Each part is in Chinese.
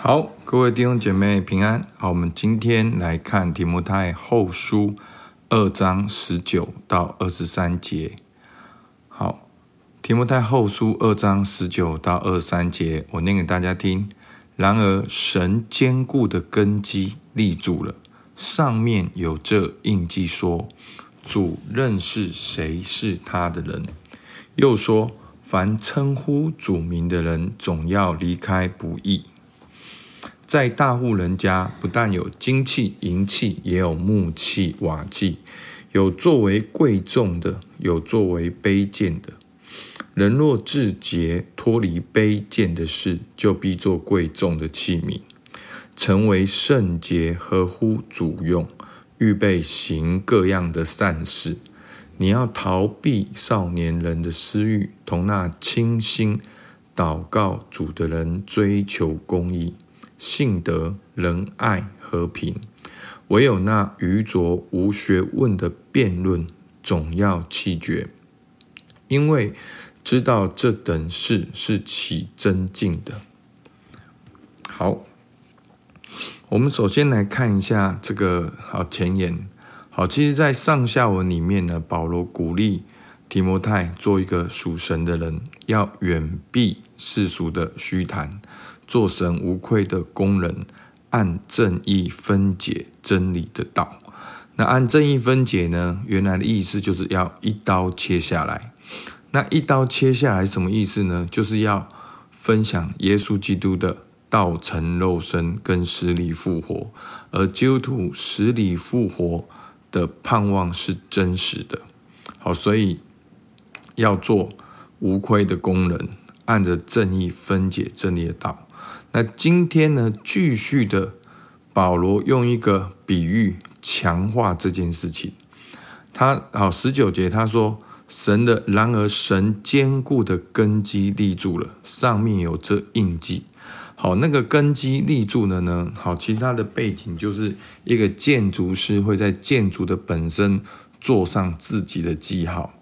好，各位弟兄姐妹平安。好，我们今天来看提摩太后书二章十九到二十三节。好，提摩太后书二章十九到二十三节，我念给大家听。然而，神坚固的根基立住了，上面有这印记说，主认识谁是他的人。又说，凡称呼主名的人，总要离开不义。在大户人家，不但有金器、银器，也有木器、瓦器；有作为贵重的，有作为卑贱的。人若自洁，脱离卑贱的事，就必做贵重的器皿，成为圣洁，合乎主用，预备行各样的善事。你要逃避少年人的私欲，同那清心祷告主的人追求公义。信德、仁爱、和平，唯有那愚拙无学问的辩论，总要弃绝，因为知道这等事是起争竞的。好，我们首先来看一下这个好前言。好，其实，在上下文里面呢，保罗鼓励提摩太做一个属神的人，要远避世俗的虚谈。做神无愧的工人，按正义分解真理的道。那按正义分解呢？原来的意思就是要一刀切下来。那一刀切下来什么意思呢？就是要分享耶稣基督的道成肉身跟死里复活，而基督徒死里复活的盼望是真实的。好，所以要做无愧的工人，按着正义分解真理的道。那今天呢，继续的保罗用一个比喻强化这件事情。他好十九节他说：“神的，然而神坚固的根基立住了，上面有这印记。”好，那个根基立住了呢？好，其实它的背景就是一个建筑师会在建筑的本身做上自己的记号。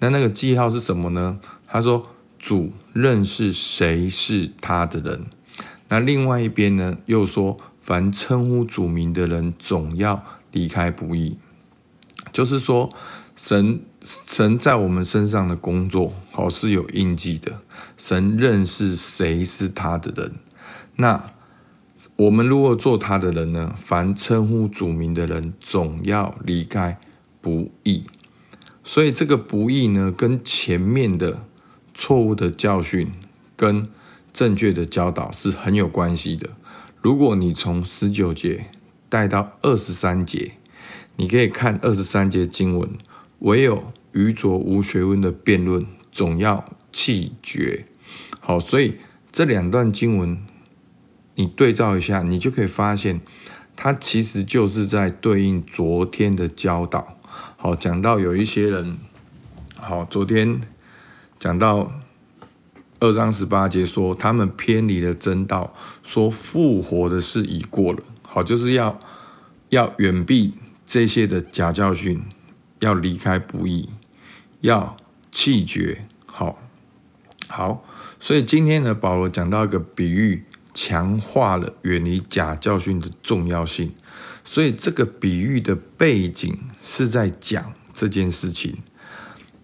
那那个记号是什么呢？他说：“主认识谁是他的人。”那另外一边呢，又说，凡称呼主名的人，总要离开不易。就是说，神神在我们身上的工作，好是有印记的。神认识谁是他的人。那我们如果做他的人呢？凡称呼主名的人，总要离开不易。所以这个不易呢，跟前面的错误的教训跟。正确的教导是很有关系的。如果你从十九节带到二十三节，你可以看二十三节经文：唯有愚拙无学问的辩论，总要弃绝。好，所以这两段经文你对照一下，你就可以发现，它其实就是在对应昨天的教导。好，讲到有一些人，好，昨天讲到。二章十八节说，他们偏离了真道，说复活的事已过了。好，就是要要远避这些的假教训，要离开不义，要弃绝。好，好，所以今天呢，保罗讲到一个比喻，强化了远离假教训的重要性。所以这个比喻的背景是在讲这件事情。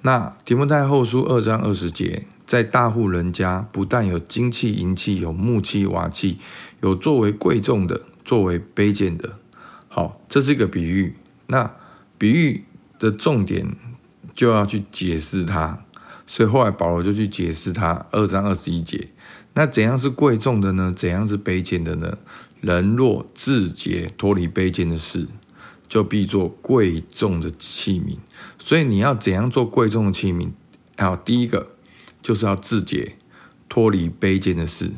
那提摩太后书二章二十节。在大户人家，不但有金器、银器，有木器、瓦器，有作为贵重的，作为卑贱的。好，这是一个比喻。那比喻的重点就要去解释它，所以后来保罗就去解释它。二章二十一节，那怎样是贵重的呢？怎样是卑贱的呢？人若自洁，脱离卑贱的事，就必做贵重的器皿。所以你要怎样做贵重的器皿？好，第一个。就是要自洁，脱离卑贱的事。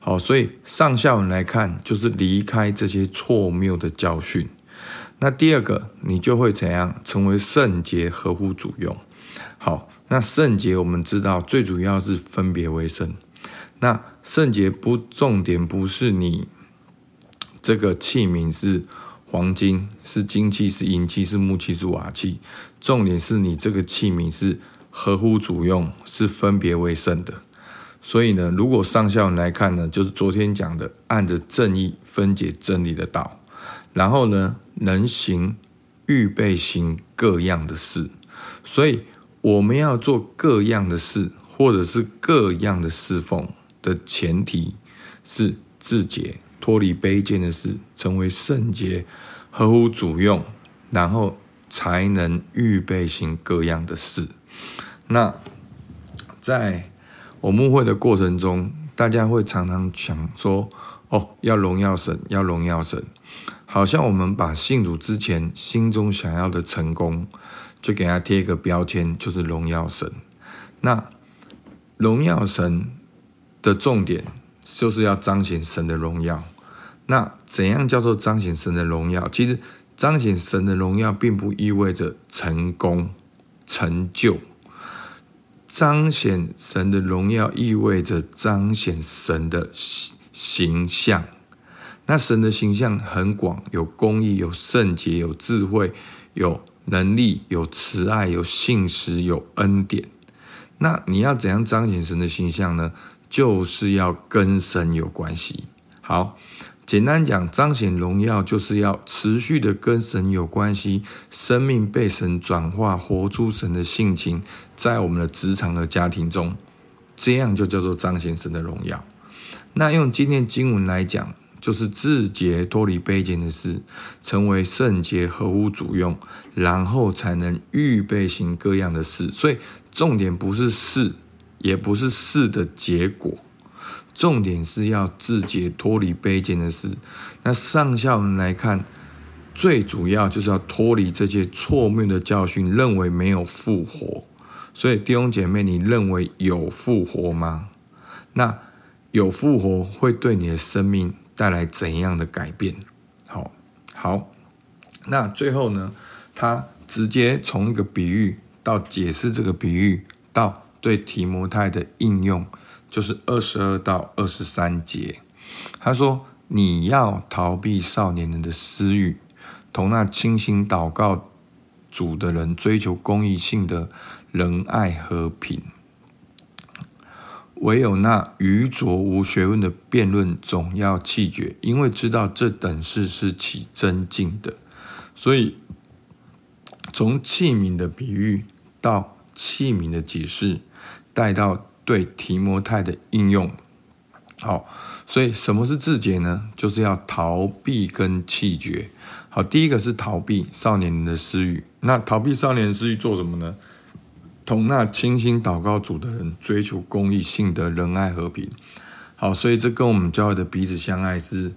好，所以上下文来看，就是离开这些错谬的教训。那第二个，你就会怎样？成为圣洁，合乎主用。好，那圣洁我们知道，最主要是分别为圣。那圣洁不重点不是你这个器皿是黄金，是金器，是银器，是木器，是瓦器。重点是你这个器皿是。合乎主用，是分别为圣的，所以呢，如果上下文来看呢，就是昨天讲的，按着正义分解真理的道，然后呢，能行预备行各样的事。所以我们要做各样的事，或者是各样的侍奉的前提是自洁，脱离卑贱的事，成为圣洁，合乎主用，然后才能预备行各样的事。那在我牧会的过程中，大家会常常想说：“哦，要荣耀神，要荣耀神。”好像我们把信主之前心中想要的成功，就给他贴一个标签，就是荣耀神。那荣耀神的重点，就是要彰显神的荣耀。那怎样叫做彰显神的荣耀？其实彰显神的荣耀，并不意味着成功、成就。彰显神的荣耀，意味着彰显神的形象。那神的形象很广，有公义，有圣洁，有智慧，有能力，有慈爱，有信实，有恩典。那你要怎样彰显神的形象呢？就是要跟神有关系。好。简单讲，彰显荣耀就是要持续的跟神有关系，生命被神转化，活出神的性情，在我们的职场和家庭中，这样就叫做彰显神的荣耀。那用今天经文来讲，就是自洁脱离卑贱的事，成为圣洁合乎主用，然后才能预备行各样的事。所以重点不是事，也不是事的结果。重点是要自解脱离卑贱的事。那上下文来看，最主要就是要脱离这些错谬的教训，认为没有复活。所以弟兄姐妹，你认为有复活吗？那有复活会对你的生命带来怎样的改变？好，好。那最后呢，他直接从一个比喻到解释这个比喻，到对提摩太的应用。就是二十二到二十三节，他说：“你要逃避少年人的私欲，同那清心祷告主的人追求公益性的、仁爱、和平。唯有那愚拙无学问的辩论，总要弃绝，因为知道这等事是起争竞的。所以，从器皿的比喻到器皿的解释，带到。”对提摩太的应用，好，所以什么是自洁呢？就是要逃避跟弃绝。好，第一个是逃避少年人的私欲。那逃避少年私欲做什么呢？同那清新祷告主的人追求公益性德、仁爱、和平。好，所以这跟我们教会的彼此相爱是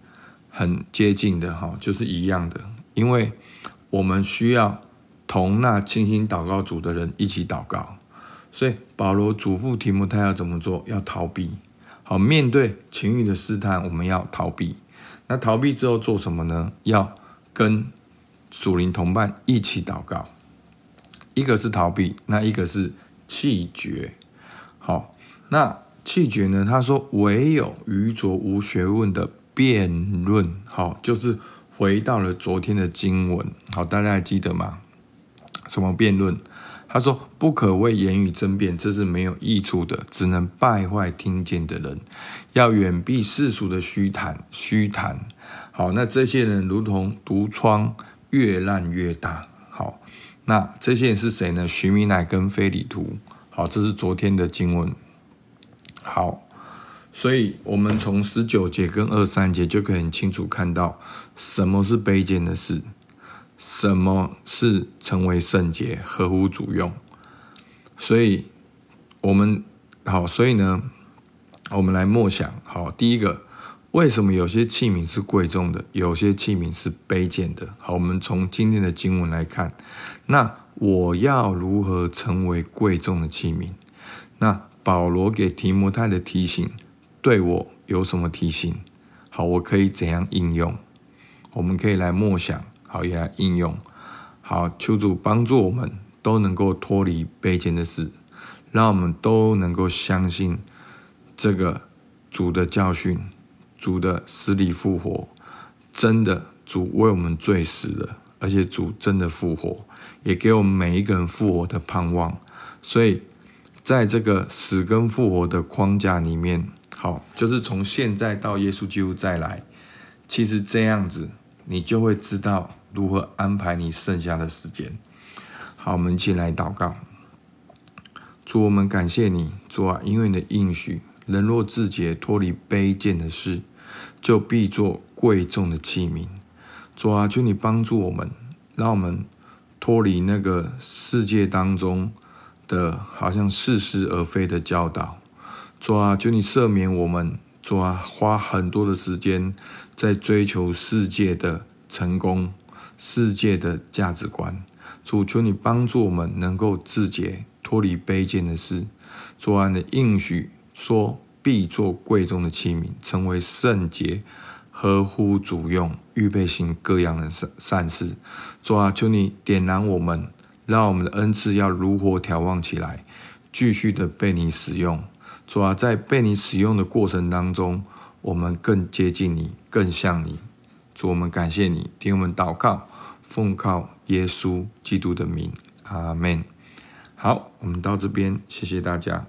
很接近的，哈，就是一样的。因为我们需要同那清新祷告主的人一起祷告。所以保罗嘱咐提摩太要怎么做？要逃避。好，面对情欲的试探，我们要逃避。那逃避之后做什么呢？要跟属灵同伴一起祷告。一个是逃避，那一个是弃绝。好，那弃绝呢？他说：“唯有愚拙无学问的辩论。”好，就是回到了昨天的经文。好，大家还记得吗？什么辩论？他说：“不可为言语争辩，这是没有益处的，只能败坏听见的人。要远避世俗的虚谈，虚谈。好，那这些人如同毒疮，越烂越大。好，那这些人是谁呢？徐米乃跟非里图。好，这是昨天的经文。好，所以我们从十九节跟二三节就可以很清楚看到什么是卑贱的事。”什么是成为圣洁、合乎主用？所以，我们好，所以呢，我们来默想。好，第一个，为什么有些器皿是贵重的，有些器皿是卑贱的？好，我们从今天的经文来看，那我要如何成为贵重的器皿？那保罗给提摩太的提醒，对我有什么提醒？好，我可以怎样应用？我们可以来默想。好，也来应用。好，求主帮助我们都能够脱离卑贱的事，让我们都能够相信这个主的教训，主的死里复活，真的主为我们罪死了，而且主真的复活，也给我们每一个人复活的盼望。所以在这个死跟复活的框架里面，好，就是从现在到耶稣基督再来，其实这样子，你就会知道如何安排你剩下的时间。好，我们一起来祷告。主，我们感谢你，主啊，因为你的应许，人若自洁，脱离卑贱的事，就必做贵重的器皿。主啊，求你帮助我们，让我们脱离那个世界当中的好像似是而非的教导。主啊，求你赦免我们，主啊，花很多的时间在追求世界的成功、世界的价值观。主，求你帮助我们能够自洁。脱离卑贱的事，做安的应许说，必做贵重的器皿，成为圣洁，合乎主用，预备行各样的善善事。主啊，求你点燃我们，让我们的恩赐要如火挑旺起来，继续的被你使用。主啊，在被你使用的过程当中，我们更接近你，更像你。主，我们感谢你，听我们祷告，奉靠耶稣基督的名，阿门。好，我们到这边，谢谢大家。